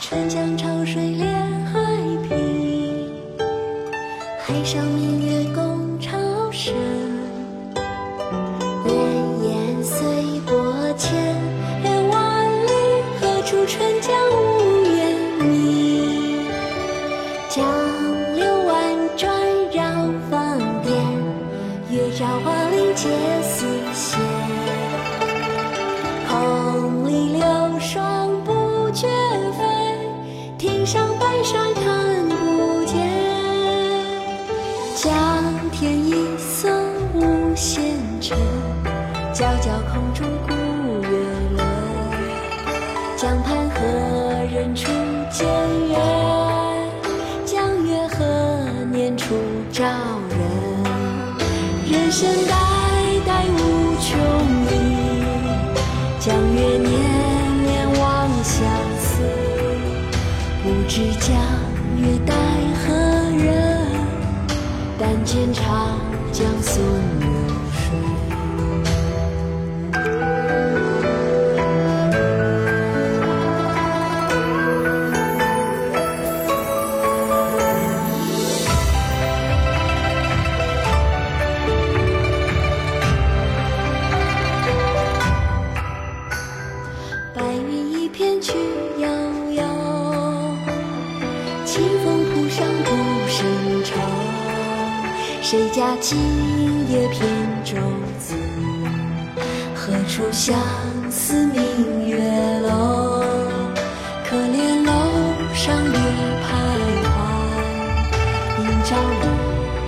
春江潮水连海平，海上明月共潮生。照花林皆似霰。空里流霜不觉飞，汀上白山看不见。江天一色无限尘，皎皎空中孤月轮。江畔何人初见月？江月何年初照人？人生代代无穷已，江月年年望相思。不知江月待何人？但见长江送流谁家今夜扁舟子？何处相思明月楼？可怜楼上月徘徊，应照离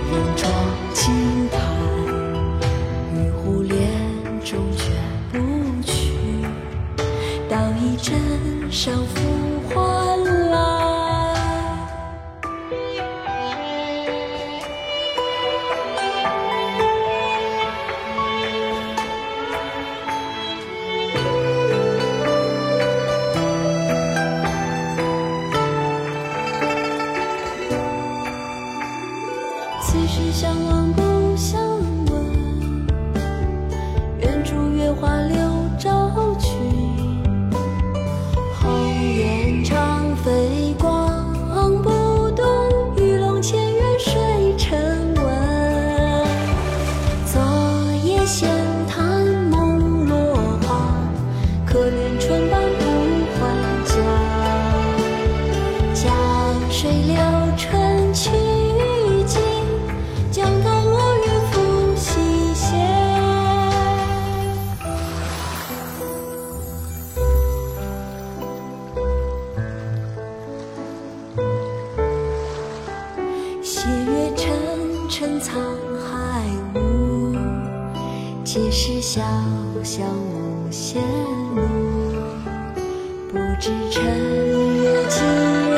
人妆轻叹。玉壶帘中卷不去。道一枕上闲谈梦落花，可怜春半不还家。江水流春去尽，江潭落月复西斜。斜月沉沉藏，皆是潇潇无限路。不知晨月几